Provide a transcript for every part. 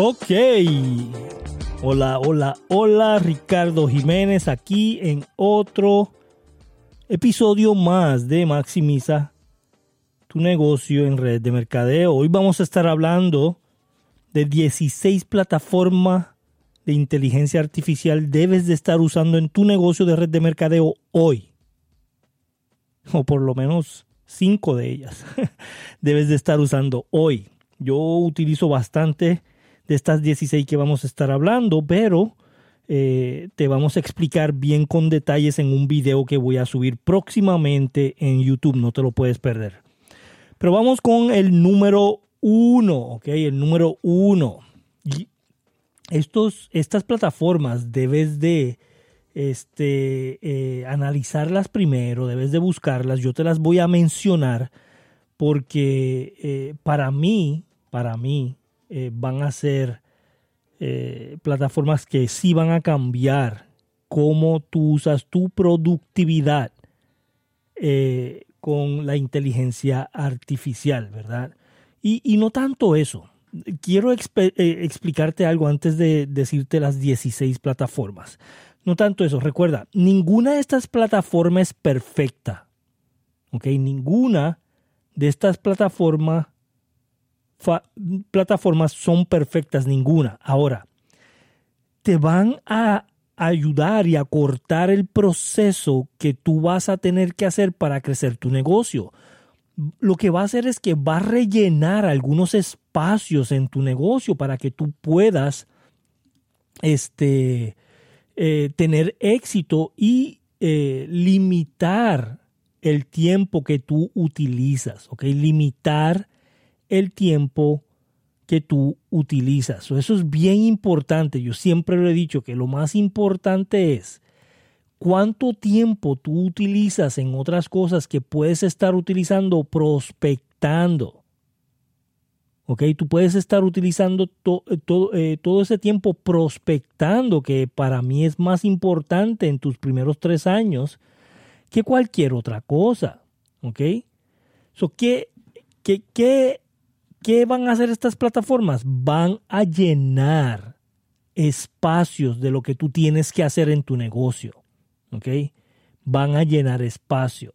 Ok. Hola, hola, hola, Ricardo Jiménez aquí en otro episodio más de Maximiza tu negocio en red de mercadeo. Hoy vamos a estar hablando de 16 plataformas de inteligencia artificial debes de estar usando en tu negocio de red de mercadeo hoy. O por lo menos 5 de ellas debes de estar usando hoy. Yo utilizo bastante de estas 16 que vamos a estar hablando, pero eh, te vamos a explicar bien con detalles en un video que voy a subir próximamente en YouTube, no te lo puedes perder. Pero vamos con el número uno, ¿ok? El número uno. estos, estas plataformas debes de este, eh, analizarlas primero, debes de buscarlas. Yo te las voy a mencionar porque eh, para mí, para mí, eh, van a ser eh, plataformas que sí van a cambiar cómo tú usas tu productividad eh, con la inteligencia artificial, ¿verdad? Y, no tanto eso. Quiero explicarte algo antes de decirte las 16 plataformas. No tanto eso. Recuerda, ninguna de estas plataformas es perfecta. ¿Ok? Ninguna de estas plataformas plataformas son perfectas ninguna. Ahora, te van a ayudar y a cortar el proceso que tú vas a tener que hacer para crecer tu negocio. Lo que va a hacer es que va a rellenar algunos espacios en tu negocio para que tú puedas este, eh, tener éxito y eh, limitar el tiempo que tú utilizas, ¿ok? Limitar el tiempo que tú utilizas. Eso es bien importante. Yo siempre lo he dicho que lo más importante es cuánto tiempo tú utilizas en otras cosas que puedes estar utilizando prospectando. ¿Ok? Tú puedes estar utilizando eh, todo ese tiempo prospectando, que para mí es más importante en tus primeros tres años que cualquier otra cosa. ¿Ok? So, ¿qué, qué, qué ¿Qué van a hacer estas plataformas? Van a llenar espacios de lo que tú tienes que hacer en tu negocio. ¿Ok? Van a llenar espacio.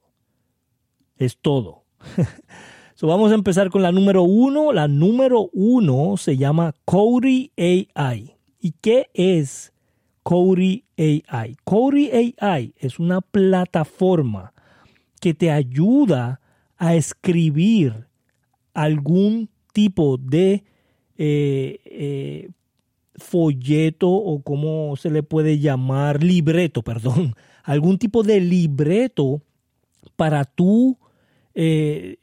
Es todo. so vamos a empezar con la número uno. La número uno se llama Cody AI. ¿Y qué es Cody AI? Cody AI es una plataforma que te ayuda a escribir algún tipo de eh, eh, folleto o como se le puede llamar, libreto, perdón, algún tipo de libreto para tú eh,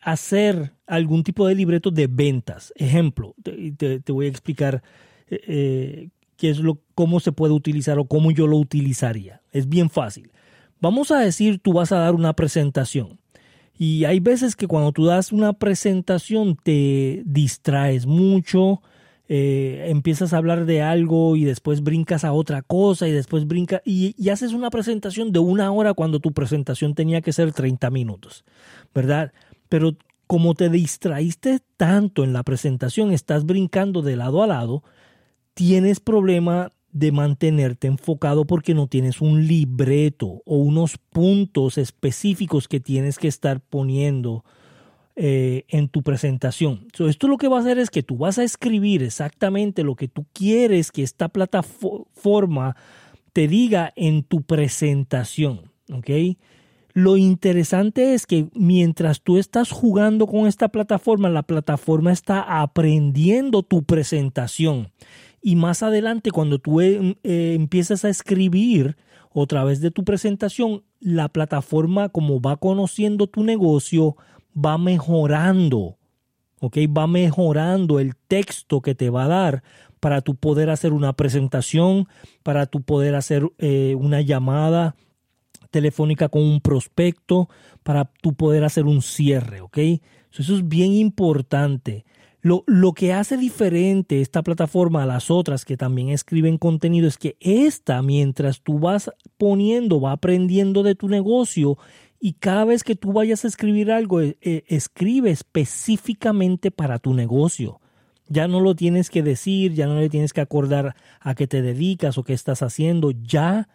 hacer algún tipo de libreto de ventas. Ejemplo, te, voy a explicar qué es lo, cómo se puede utilizar o cómo yo lo utilizaría. Es bien fácil. Vamos a decir, tú vas a dar una presentación y hay veces que cuando tú das una presentación te distraes mucho, eh, empiezas a hablar de algo y después brincas a otra cosa y después brincas y, y, haces una presentación de una hora cuando tu presentación tenía que ser 30 minutos, ¿verdad? Pero como te distraíste tanto en la presentación, estás brincando de lado a lado, tienes problema de mantenerte enfocado porque no tienes un libreto o unos puntos específicos que tienes que estar poniendo eh, en tu presentación. esto lo que va a hacer es que tú vas a escribir exactamente lo que tú quieres que esta plataforma te diga en tu presentación. Lo interesante es que mientras tú estás jugando con esta plataforma, la plataforma está aprendiendo tu presentación y más adelante cuando tú eh, eh, empiezas a escribir a través de tu presentación, la plataforma como va conociendo tu negocio, va mejorando, ¿ok? Va mejorando el texto que te va a dar para tu poder hacer una presentación, para tu poder hacer eh, una llamada telefónica con un prospecto, para tu poder hacer un cierre, ¿ok? Eso es bien importante. Lo, que hace diferente esta plataforma a las otras que también escriben contenido es que esta, mientras tú vas poniendo, va aprendiendo de tu negocio y cada vez que tú vayas a escribir algo, eh, eh, escribe específicamente para tu negocio. Ya no lo tienes que decir, ya no le tienes que acordar a qué te dedicas o qué estás haciendo. Ya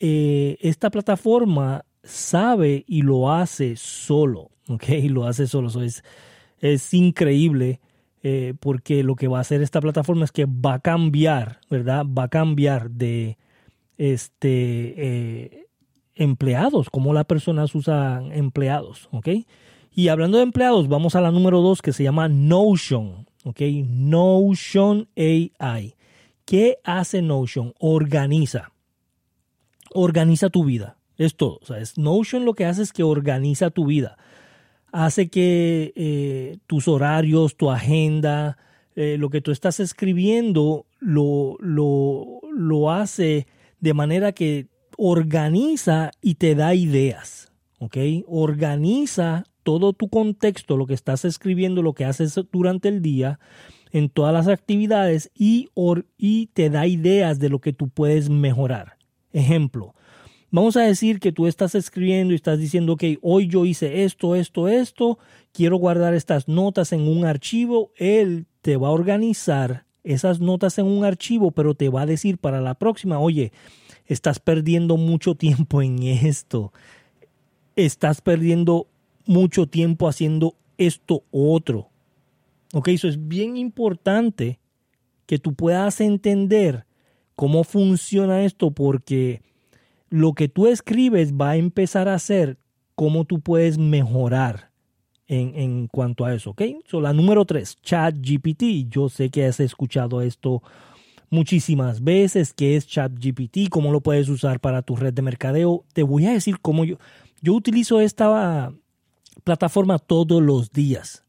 eh, esta plataforma sabe y lo hace solo, ¿ok? Lo hace solo. es, es increíble eh, porque lo que va a hacer esta plataforma es que va a cambiar, ¿verdad? Va a cambiar de este eh, empleados, como las personas usan empleados, ¿ok? Y hablando de empleados, vamos a la número dos que se llama Notion, ¿ok? Notion AI. ¿Qué hace Notion? Organiza. Organiza tu vida. Es todo. O sea, Notion lo que hace es que organiza tu vida hace que eh, tus horarios, tu agenda, eh, lo que tú estás escribiendo, lo, lo, lo, hace de manera que organiza y te da ideas. ¿Ok? Organiza todo tu contexto, lo que estás escribiendo, lo que haces durante el día, en todas las actividades y, y te da ideas de lo que tú puedes mejorar. Ejemplo, Vamos a decir que tú estás escribiendo y estás diciendo, ok, hoy yo hice esto, esto, esto, quiero guardar estas notas en un archivo. Él te va a organizar esas notas en un archivo, pero te va a decir para la próxima, oye, estás perdiendo mucho tiempo en esto. Estás perdiendo mucho tiempo haciendo esto otro. Ok, eso es bien importante que tú puedas entender cómo funciona esto porque lo que tú escribes va a empezar a ser cómo tú puedes mejorar en, cuanto a eso, ¿ok? So, la número tres, ChatGPT. Yo sé que has escuchado esto muchísimas veces, qué es ChatGPT, cómo lo puedes usar para tu red de mercadeo. Te voy a decir cómo yo, yo utilizo esta plataforma todos los días.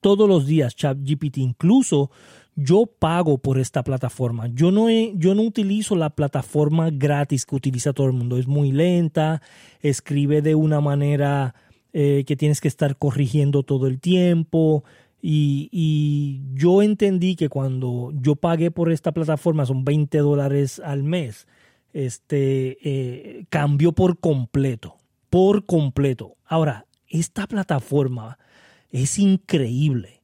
Todos los días, ChatGPT. Incluso yo pago por esta plataforma. Yo no, yo no utilizo la plataforma gratis que utiliza todo el mundo. Es muy lenta, escribe de una manera eh, que tienes que estar corrigiendo todo el tiempo. Y, yo entendí que cuando yo pagué por esta plataforma, son 20 dólares al mes, este, eh, cambió por completo, por completo. Ahora, esta plataforma es increíble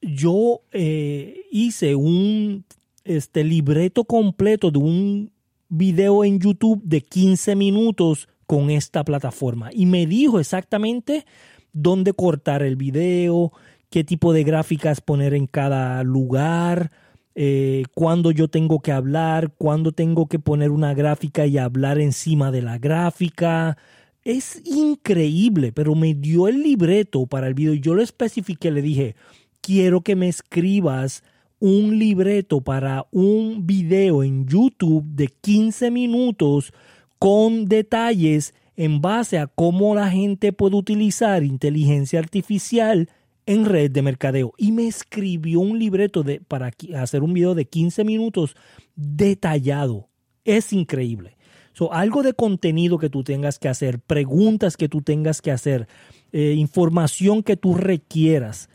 yo eh, hice un este, libreto completo de un video en YouTube de 15 minutos con esta plataforma. Y me dijo exactamente dónde cortar el video, qué tipo de gráficas poner en cada lugar, eh, cuándo yo tengo que hablar, cuándo tengo que poner una gráfica y hablar encima de la gráfica, es increíble, pero me dio el libreto para el video yo lo especifiqué, le dije, quiero que me escribas un libreto para un video en YouTube de 15 minutos con detalles en base a cómo la gente puede utilizar inteligencia artificial en red de mercadeo. Y me escribió un libreto de, para hacer un video de 15 minutos detallado. Es increíble. So, algo de contenido que tú tengas que hacer, preguntas que tú tengas que hacer, eh, información que tú requieras.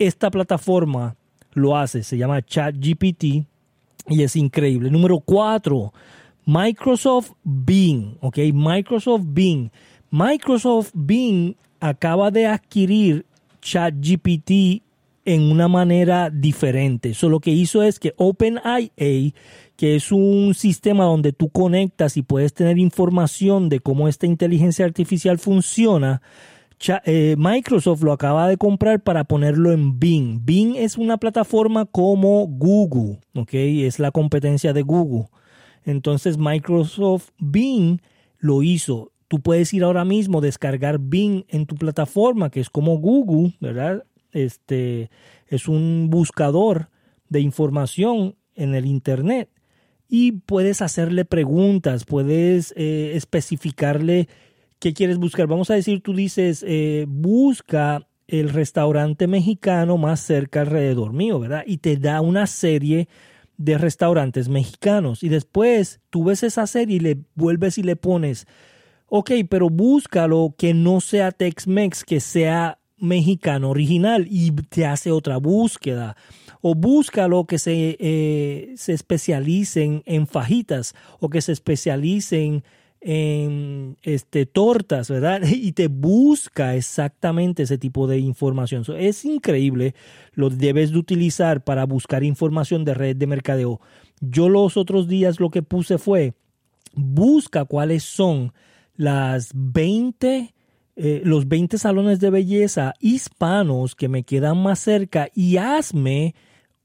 Esta plataforma lo hace, se llama ChatGPT y es increíble. Número cuatro, Microsoft Bing, ¿ok? Microsoft Bing. Microsoft Bing acaba de adquirir ChatGPT en una manera diferente. So, lo que hizo es que OpenIA que es un sistema donde tú conectas y puedes tener información de cómo esta inteligencia artificial funciona. Eh, Microsoft lo acaba de comprar para ponerlo en Bing. Bing es una plataforma como Google, ¿ok? Es la competencia de Google. Entonces Microsoft Bing lo hizo. Tú puedes ir ahora mismo descargar Bing en tu plataforma, que es como Google, ¿verdad? Este es un buscador de información en el Internet y puedes hacerle preguntas, puedes eh, especificarle qué quieres buscar. Vamos a decir, tú dices, eh, busca el restaurante mexicano más cerca alrededor mío, ¿verdad? Y te da una serie de restaurantes mexicanos. Y después tú ves esa serie y le vuelves y le pones, ok, pero búscalo que no sea Tex-Mex, que sea mexicano original y te hace otra búsqueda o búscalo que se, eh, se especialicen en fajitas o que se especialicen en este, tortas, ¿verdad? Y te busca exactamente ese tipo de información. es increíble, lo debes de utilizar para buscar información de red de mercadeo. Yo los otros días lo que puse fue, busca cuáles son las 20, eh, los 20 salones de belleza hispanos que me quedan más cerca y hazme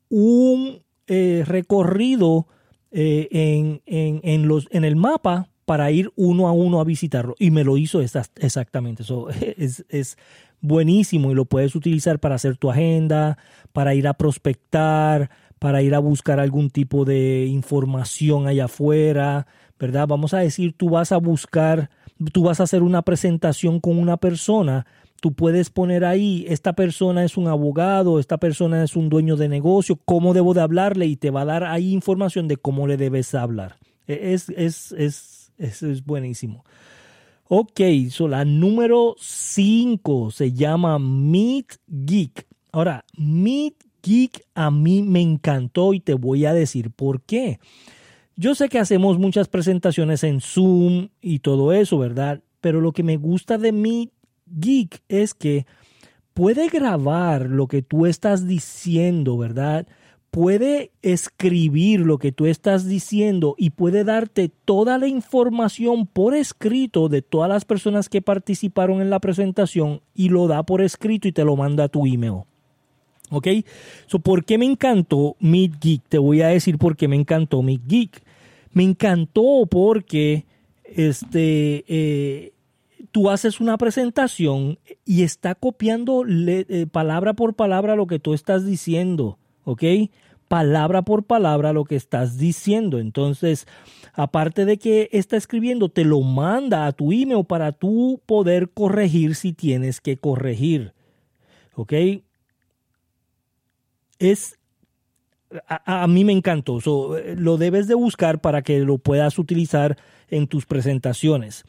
un eh, recorrido eh, en, en, los, en el mapa para ir uno a uno a visitarlo. Y me lo hizo exactamente. Eso es, es, buenísimo y lo puedes utilizar para hacer tu agenda, para ir a prospectar, para ir a buscar algún tipo de información allá afuera, ¿verdad? Vamos a decir, tú vas a buscar, tú vas a hacer una presentación con una persona tú puedes poner ahí, esta persona es un abogado, esta persona es un dueño de negocio, cómo debo de hablarle y te va a dar ahí información de cómo le debes hablar. E, es, es, es, es buenísimo. Ok, so la número 5 se llama Meet Geek. Ahora, Meet Geek a mí me encantó y te voy a decir por qué. Yo sé que hacemos muchas presentaciones en Zoom y todo eso, ¿verdad? Pero lo que me gusta de Meet geek es que puede grabar lo que tú estás diciendo, ¿verdad? Puede escribir lo que tú estás diciendo y puede darte toda la información por escrito de todas las personas que participaron en la presentación y lo da por escrito y te lo manda a tu email. ¿Ok? So, ¿Por qué me encantó Meet Geek? Te voy a decir por qué me encantó Meet Geek. Me encantó porque este, eh, tú haces una presentación y está copiando eh, palabra por palabra lo que tú estás diciendo, ¿ok? Palabra por palabra lo que estás diciendo. Entonces, aparte de que está escribiendo, te lo manda a tu email para tú poder corregir si tienes que corregir, ¿ok? Es a, mí me encantó. Eh, lo debes de buscar para que lo puedas utilizar en tus presentaciones.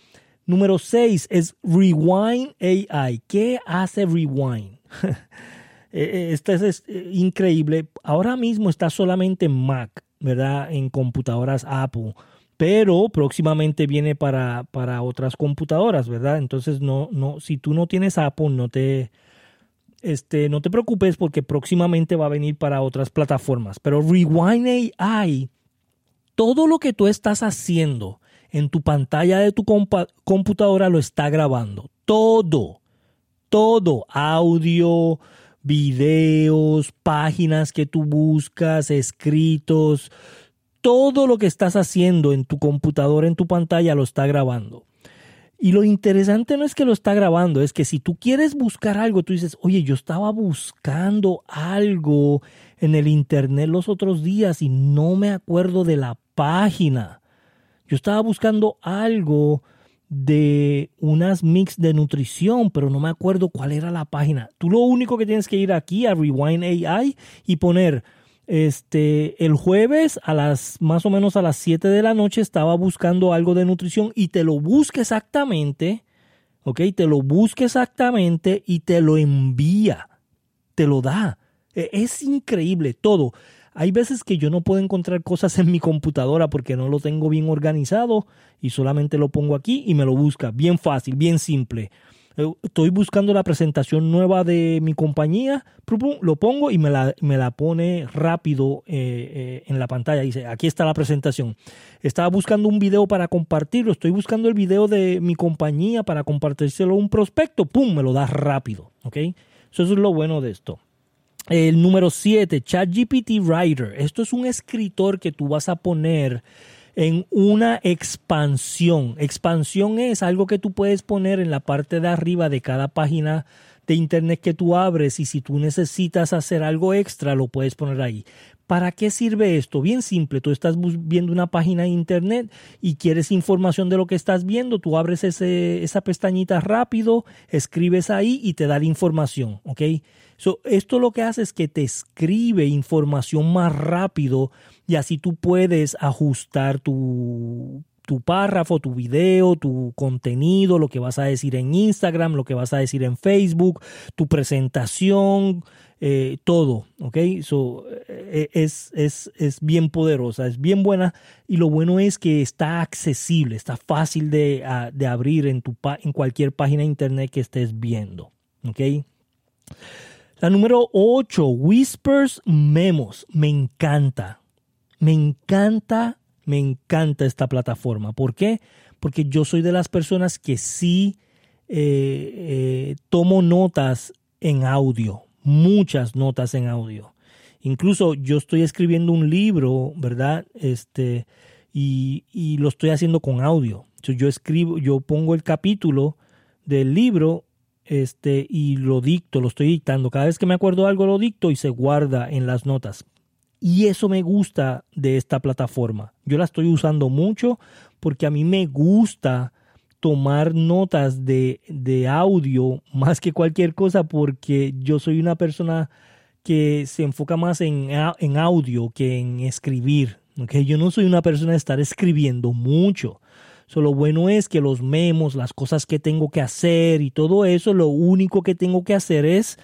Número 6 es Rewind AI. ¿Qué hace Rewind? Esto es, increíble. Ahora mismo está solamente en Mac, ¿verdad? En computadoras Apple. Pero próximamente viene para, para otras computadoras, ¿verdad? Entonces, no, no, si tú no tienes Apple, no te, este, no te preocupes porque próximamente va a venir para otras plataformas. Pero Rewind AI, todo lo que tú estás haciendo, en tu pantalla de tu computadora lo está grabando. Todo, todo, audio, videos, páginas que tú buscas, escritos, todo lo que estás haciendo en tu computadora, en tu pantalla, lo está grabando. Y lo interesante no es que lo está grabando, es que si tú quieres buscar algo, tú dices, oye, yo estaba buscando algo en el internet los otros días y no me acuerdo de la página. Yo estaba buscando algo de unas mix de nutrición, pero no me acuerdo cuál era la página. Tú lo único que tienes que ir aquí a Rewind AI y poner este el jueves a las más o menos a las 7 de la noche estaba buscando algo de nutrición y te lo busca exactamente, ¿ok? Te lo busca exactamente y te lo envía, te lo da. E, es increíble todo. Hay veces que yo no puedo encontrar cosas en mi computadora porque no lo tengo bien organizado y solamente lo pongo aquí y me lo busca. Bien fácil, bien simple. Estoy buscando la presentación nueva de mi compañía, lo pongo y me la, me la pone rápido eh, eh, en la pantalla. Dice, aquí está la presentación. Estaba buscando un video para compartirlo, estoy buscando el video de mi compañía para compartírselo a un prospecto, ¡pum! Me lo da rápido. ¿ok? Eso es lo bueno de esto. El número 7, ChatGPT Writer. Esto es un escritor que tú vas a poner en una expansión. Expansión es algo que tú puedes poner en la parte de arriba de cada página de internet que tú abres y si tú necesitas hacer algo extra lo puedes poner ahí. ¿Para qué sirve esto? Bien simple, tú estás viendo una página de internet y quieres información de lo que estás viendo, tú abres ese, esa pestañita rápido, escribes ahí y te da la información, ¿ok? esto lo que hace es que te escribe información más rápido y así tú puedes ajustar tu, tu párrafo, tu video, tu contenido, lo que vas a decir en Instagram, lo que vas a decir en Facebook, tu presentación, eh, todo, ¿ok? So, eh, es, es, es, bien poderosa, es bien buena y lo bueno es que está accesible, está fácil de, de abrir en, tu, en cualquier página de internet que estés viendo, ¿ok? La número 8, Whispers Memos, me encanta, me encanta, me encanta esta plataforma. ¿Por qué? Porque yo soy de las personas que sí eh, tomo notas en audio muchas notas en audio. Incluso yo estoy escribiendo un libro, ¿verdad? Este, y, lo estoy haciendo con audio. yo escribo, yo pongo el capítulo del libro este, y lo dicto, lo estoy dictando. Cada vez que me acuerdo algo lo dicto y se guarda en las notas. Y eso me gusta de esta plataforma. Yo la estoy usando mucho porque a mí me gusta tomar notas de, de, audio más que cualquier cosa porque yo soy una persona que se enfoca más en, en audio que en escribir. ¿okay? Yo no soy una persona de estar escribiendo mucho. lo bueno es que los memos, las cosas que tengo que hacer y todo eso, lo único que tengo que hacer es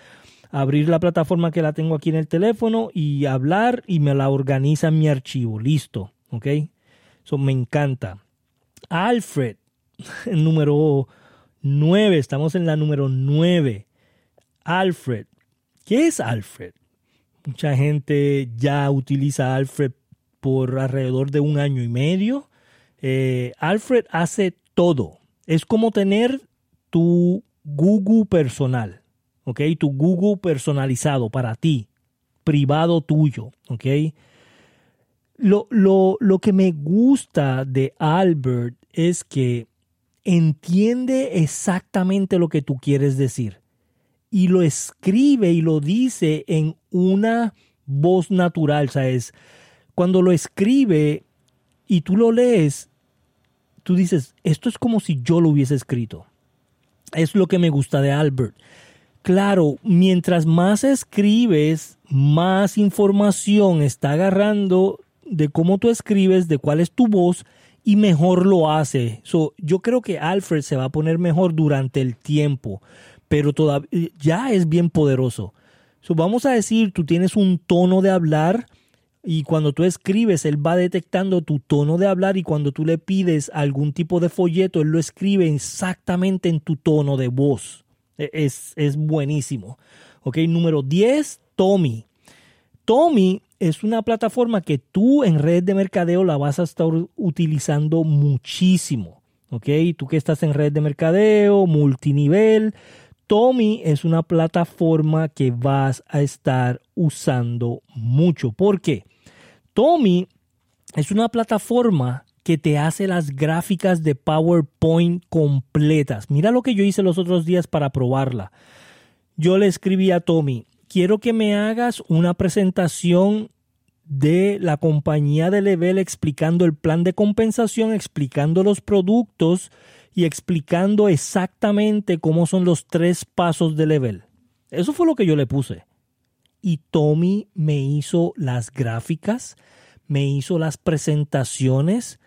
abrir la plataforma que la tengo aquí en el teléfono y hablar y me la organiza mi archivo. Listo. ¿Ok? Eso me encanta. Alfred número 9. Estamos en la número 9. Alfred. ¿Qué es Alfred? Mucha gente ya utiliza Alfred por alrededor de un año y medio. Eh, Alfred hace todo. Es como tener tu Google personal, ¿ok? Tu Google personalizado para ti, privado tuyo, ¿ok? Lo, lo, lo que me gusta de Albert es que entiende exactamente lo que tú quieres decir y lo escribe y lo dice en una voz natural, ¿sabes? Cuando lo escribe y tú lo lees, tú dices, esto es como si yo lo hubiese escrito. Es lo que me gusta de Albert. Claro, mientras más escribes, más información está agarrando de cómo tú escribes, de cuál es tu voz y mejor lo hace. So, yo creo que Alfred se va a poner mejor durante el tiempo, pero todavía ya es bien poderoso. So, vamos a decir, tú tienes un tono de hablar y cuando tú escribes, él va detectando tu tono de hablar y cuando tú le pides algún tipo de folleto, él lo escribe exactamente en tu tono de voz. E, es, es buenísimo. Ok, número 10, Tommy. Tommy es una plataforma que tú en redes de mercadeo la vas a estar utilizando muchísimo. ¿Ok? Tú que estás en red de mercadeo, multinivel, Tommy es una plataforma que vas a estar usando mucho. ¿Por qué? Tommy es una plataforma que te hace las gráficas de PowerPoint completas. Mira lo que yo hice los otros días para probarla. Yo le escribí a Tommy, quiero que me hagas una presentación de la compañía de Level explicando el plan de compensación, explicando los productos y explicando exactamente cómo son los tres pasos de Level. Eso fue lo que yo le puse. Y Tommy me hizo las gráficas, me hizo las presentaciones,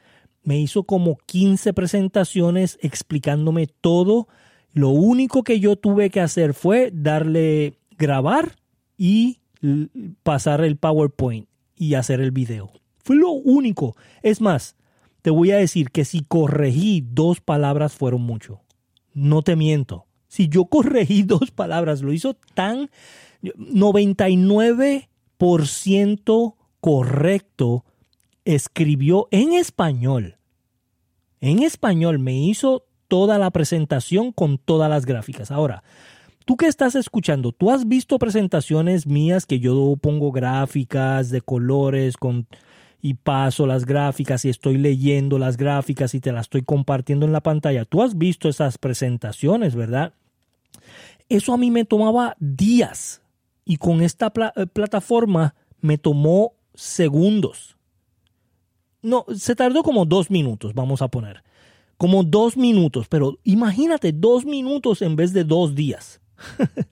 me hizo como 15 presentaciones explicándome todo. Lo único que yo tuve que hacer fue darle grabar y pasar el PowerPoint y hacer el video. Fue lo único. Es más, te voy a decir que si corregí dos palabras fueron mucho. No te miento. Si yo corregí dos palabras, lo hizo tan 99% correcto, escribió en español. En español me hizo toda la presentación con todas las gráficas. Ahora, Tú que estás escuchando, ¿tú has visto presentaciones mías que yo pongo gráficas de colores con y paso las gráficas y estoy leyendo las gráficas y te las estoy compartiendo en la pantalla? Tú has visto esas presentaciones, ¿verdad? Eso a mí me tomaba días y con esta eh, plataforma me tomó segundos. No, se tardó como dos minutos, vamos a poner. Como dos minutos, pero imagínate dos minutos en vez de dos días.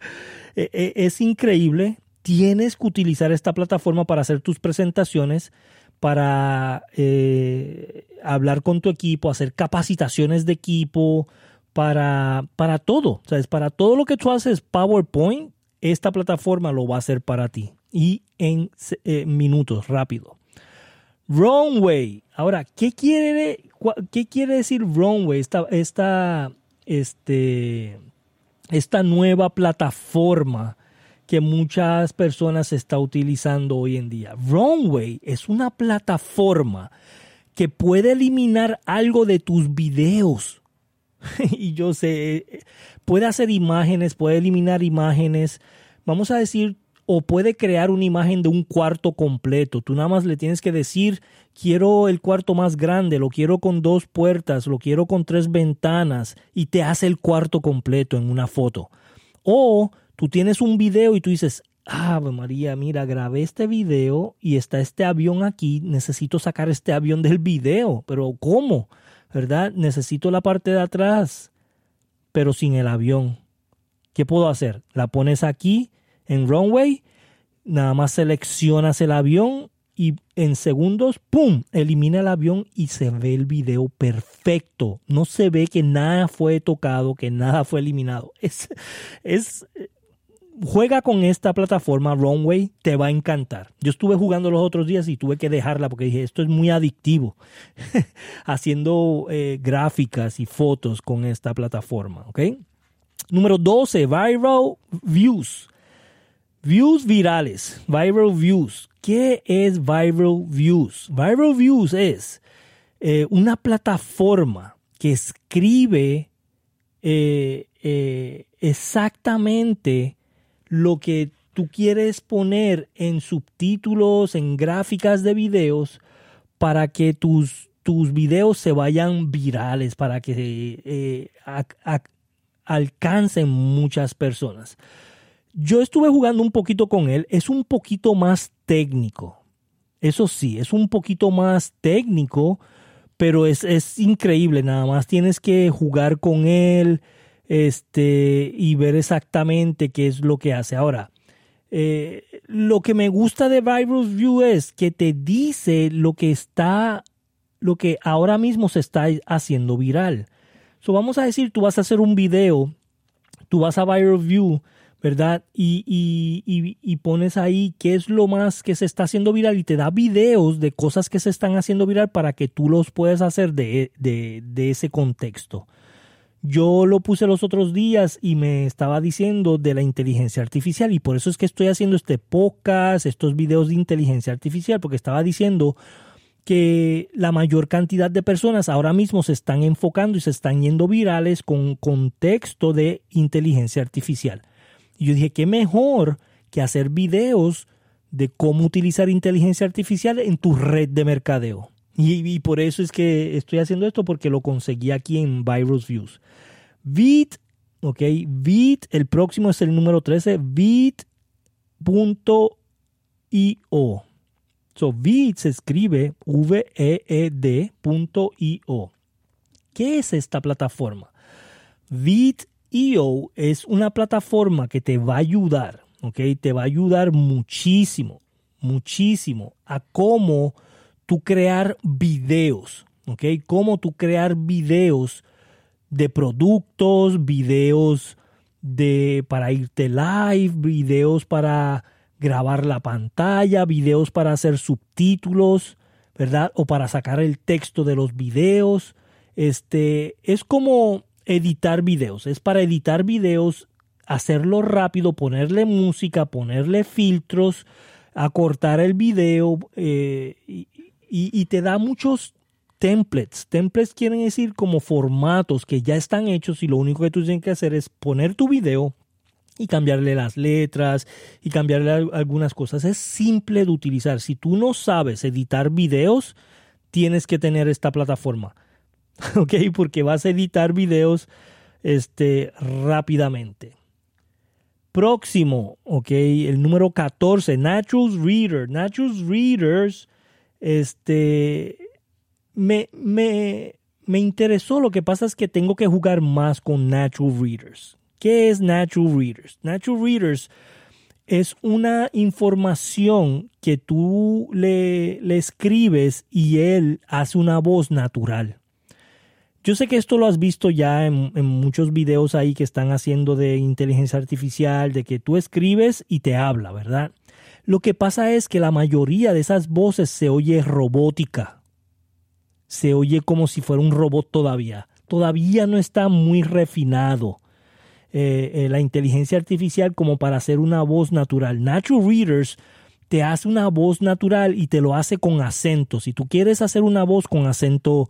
E, e, es increíble. Tienes que utilizar esta plataforma para hacer tus presentaciones para eh, hablar con tu equipo, hacer capacitaciones de equipo, para, para todo. ¿sabes? Para todo lo que tú haces PowerPoint, esta plataforma lo va a hacer para ti. Y en eh, minutos, rápido. Runway. Ahora, ¿qué quiere, decir Runway? Esta, esta, este, esta nueva plataforma que muchas personas están utilizando hoy en día. Runway es una plataforma que puede eliminar algo de tus videos. y yo sé, puede hacer imágenes, puede eliminar imágenes. Vamos a decir, o puede crear una imagen de un cuarto completo. Tú nada más le tienes que decir, quiero el cuarto más grande, lo quiero con dos puertas, lo quiero con tres ventanas y te hace el cuarto completo en una foto. O tú tienes un video y tú dices, Ave María, mira, grabé este video y está este avión aquí, necesito sacar este avión del video, pero ¿cómo? ¿Verdad? Necesito la parte de atrás, pero sin el avión. ¿Qué puedo hacer? La pones aquí en runway, nada más seleccionas el avión y en segundos, ¡pum!, elimina el avión y se ve el video perfecto. No se ve que nada fue tocado, que nada fue eliminado. Es, es, juega con esta plataforma Runway, te va a encantar. Yo estuve jugando los otros días y tuve que dejarla porque dije, esto es muy adictivo, haciendo eh, gráficas y fotos con esta plataforma. ¿ok? Número 12, Viral Views. Views virales, Viral Views. ¿Qué es Viral Views? Viral Views es eh, una plataforma que escribe eh, exactamente lo que tú quieres poner en subtítulos, en gráficas de videos, para que tus, tus videos se vayan virales, para que eh, alcancen muchas personas. Yo estuve jugando un poquito con él, es un poquito más técnico. Eso sí, es un poquito más técnico, pero es, es increíble, nada más tienes que jugar con él, este, y ver exactamente qué es lo que hace. Ahora, eh, lo que me gusta de Viral View es que te dice lo que está, lo que ahora mismo se está haciendo viral. So, vamos a decir, tú vas a hacer un video, tú vas a Viral View, ¿verdad? Y, y, pones ahí qué es lo más que se está haciendo viral y te da videos de cosas que se están haciendo viral para que tú los puedas hacer de, de, de ese contexto. Yo lo puse los otros días y me estaba diciendo de la inteligencia artificial y por eso es que estoy haciendo este podcast, estos videos de inteligencia artificial, porque estaba diciendo que la mayor cantidad de personas ahora mismo se están enfocando y se están yendo virales con contexto de inteligencia artificial. Y yo dije, qué mejor que hacer videos de cómo utilizar inteligencia artificial en tu red de mercadeo. Y, por eso es que estoy haciendo esto, porque lo conseguí aquí en Virus Views. Vit, ok, Vit, el próximo es el número 13, Vit.io. So, Vit se escribe V-E-E-D.io. ¿Qué es esta plataforma? Vit.io es una plataforma que te va a ayudar, ok, te va a ayudar muchísimo, muchísimo a cómo tú crear videos, ¿ok? Cómo tú crear videos de productos, videos de para irte live, videos para grabar la pantalla, videos para hacer subtítulos, ¿verdad? O para sacar el texto de los videos. Este es como editar videos, es para editar videos, hacerlo rápido, ponerle música, ponerle filtros, acortar el video eh, y, te da muchos templates. Templates quieren decir como formatos que ya están hechos y lo único que tú tienes que hacer es poner tu video y cambiarle las letras y cambiarle algunas cosas. Es simple de utilizar. Si tú no sabes editar videos, tienes que tener esta plataforma. ¿Ok? Porque vas a editar videos este, rápidamente. Próximo, ok, el número 14, Natural Reader. Natural Readers este, me, me, me interesó. Lo que pasa es que tengo que jugar más con Natural Readers. ¿Qué es Natural Readers? Natural Readers es una información que tú le, le escribes y él hace una voz natural. Yo sé que esto lo has visto ya en, muchos videos ahí que están haciendo de inteligencia artificial, de que tú escribes y te habla, ¿verdad? Lo que pasa es que la mayoría de esas voces se oye robótica. Se oye como si fuera un robot todavía. Todavía no está muy refinado eh, eh, la inteligencia artificial como para hacer una voz natural. Natural Readers te hace una voz natural y te lo hace con acento. Si tú quieres hacer una voz con acento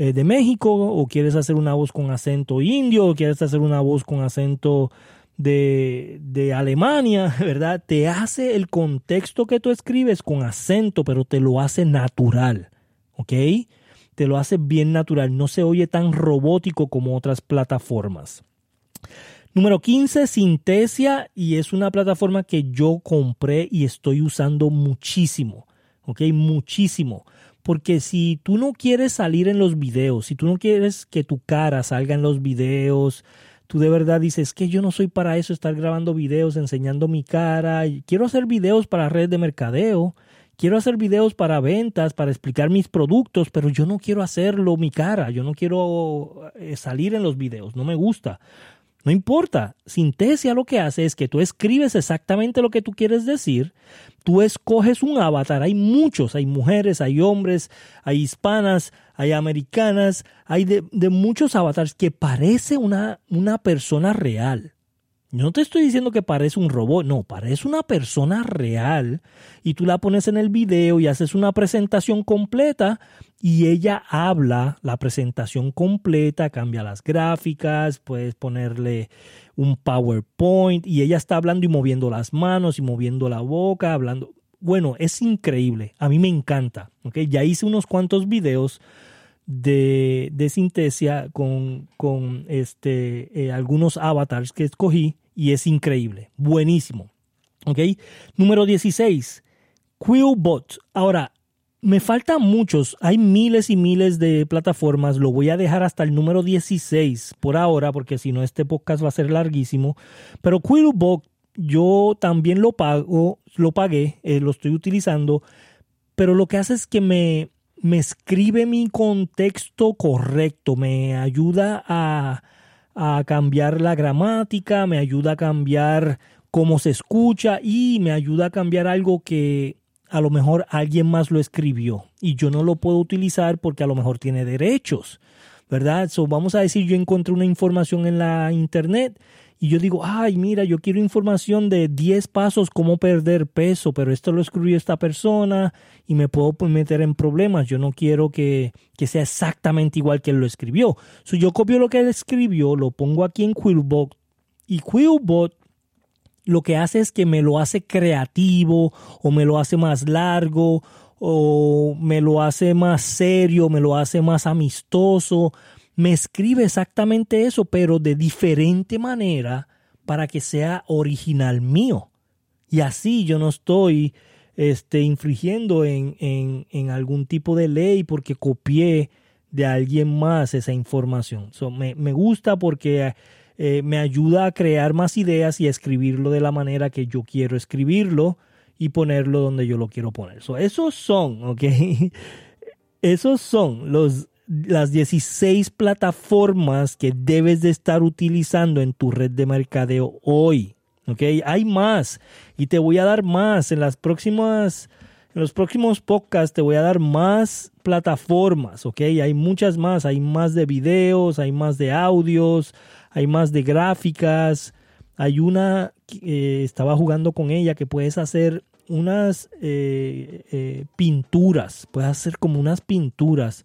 eh, de México, o quieres hacer una voz con acento indio, o quieres hacer una voz con acento de, de, Alemania, ¿verdad? Te hace el contexto que tú escribes con acento, pero te lo hace natural, ¿ok? Te lo hace bien natural, no se oye tan robótico como otras plataformas. Número 15, Sintesia, y es una plataforma que yo compré y estoy usando muchísimo, ¿ok? Muchísimo. Porque si tú no quieres salir en los videos, si tú no quieres que tu cara salga en los videos, tú de verdad dices que yo no soy para eso, estar grabando videos, enseñando mi cara, quiero hacer videos para redes de mercadeo, quiero hacer videos para ventas, para explicar mis productos, pero yo no quiero hacerlo mi cara, yo no quiero eh, salir en los videos, no me gusta. No importa, Sintesia lo que hace es que tú escribes exactamente lo que tú quieres decir, tú escoges un avatar, hay muchos, hay mujeres, hay hombres, hay hispanas, hay americanas, hay de, muchos avatars que parece una, una persona real. Yo no te estoy diciendo que parece un robot, no, parece una persona real y tú la pones en el video y haces una presentación completa y ella habla la presentación completa, cambia las gráficas, puedes ponerle un PowerPoint y ella está hablando y moviendo las manos y moviendo la boca, hablando. Bueno, es increíble, a mí me encanta, Ya hice unos cuantos videos de, de Sintesia con, con este, eh, algunos avatars que escogí y es increíble, buenísimo. ¿Ok? Número 16, Quillbot. Ahora, me faltan muchos, hay miles y miles de plataformas, lo voy a dejar hasta el número 16 por ahora, porque si no este podcast va a ser larguísimo, pero Quillbot yo también lo pago, lo pagué, eh, lo estoy utilizando, pero lo que hace es que me, me escribe mi contexto correcto, me ayuda a, a cambiar la gramática, me ayuda a cambiar cómo se escucha y me ayuda a cambiar algo que a lo mejor alguien más lo escribió. Y yo no lo puedo utilizar porque a lo mejor tiene derechos, ¿verdad? So, vamos a decir, yo encontré una información en la internet y yo digo, ay, mira, yo quiero información de 10 pasos cómo perder peso, pero esto lo escribió esta persona y me puedo meter en problemas. Yo no quiero que, sea exactamente igual que él lo escribió. So, yo copio lo que él escribió, lo pongo aquí en Quillbot y Quillbot lo que hace es que me lo hace creativo o me lo hace más largo o me lo hace más serio, me lo hace más amistoso me escribe exactamente eso, pero de diferente manera para que sea original mío. Y así yo no estoy este, infringiendo en, en, algún tipo de ley porque copié de alguien más esa información. me, me, gusta porque eh, me ayuda a crear más ideas y a escribirlo de la manera que yo quiero escribirlo y ponerlo donde yo lo quiero poner. esos son, ¿ok? Esos son los las 16 plataformas que debes de estar utilizando en tu red de mercadeo hoy. ¿Ok? Hay más y te voy a dar más en las próximas en los próximos podcasts te voy a dar más plataformas, ¿ok? Hay muchas más, hay más de videos, hay más de audios, hay más de gráficas. Hay una, eh, estaba jugando con ella, que puedes hacer unas eh, eh, pinturas, puedes hacer como unas pinturas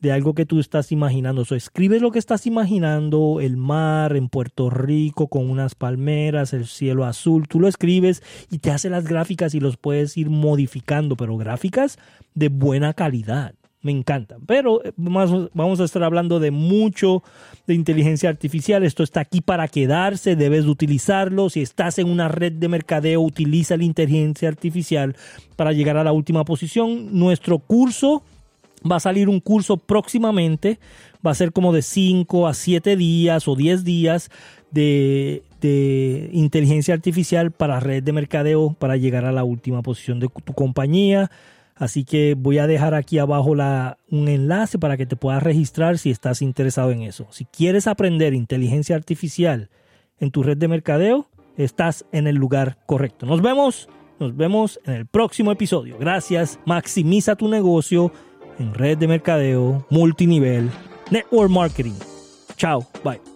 de algo que tú estás imaginando. O escribes lo que estás imaginando, el mar en Puerto Rico con unas palmeras, el cielo azul, tú lo escribes y te hace las gráficas y los puedes ir modificando, pero gráficas de buena calidad. Me encantan. Pero eh, vamos a estar hablando de mucho de inteligencia artificial. Esto está aquí para quedarse, debes utilizarlo. Si estás en una red de mercadeo, utiliza la inteligencia artificial para llegar a la última posición. Nuestro curso Va a salir un curso próximamente, va a ser como de 5 a 7 días o 10 días de, de inteligencia artificial para red de mercadeo para llegar a la última posición de tu compañía. Así que voy a dejar aquí abajo la, un enlace para que te puedas registrar si estás interesado en eso. Si quieres aprender inteligencia artificial en tu red de mercadeo, estás en el lugar correcto. Nos vemos, nos vemos en el próximo episodio. Gracias. Maximiza tu negocio en red de mercadeo, multinivel, network marketing. Chao, bye.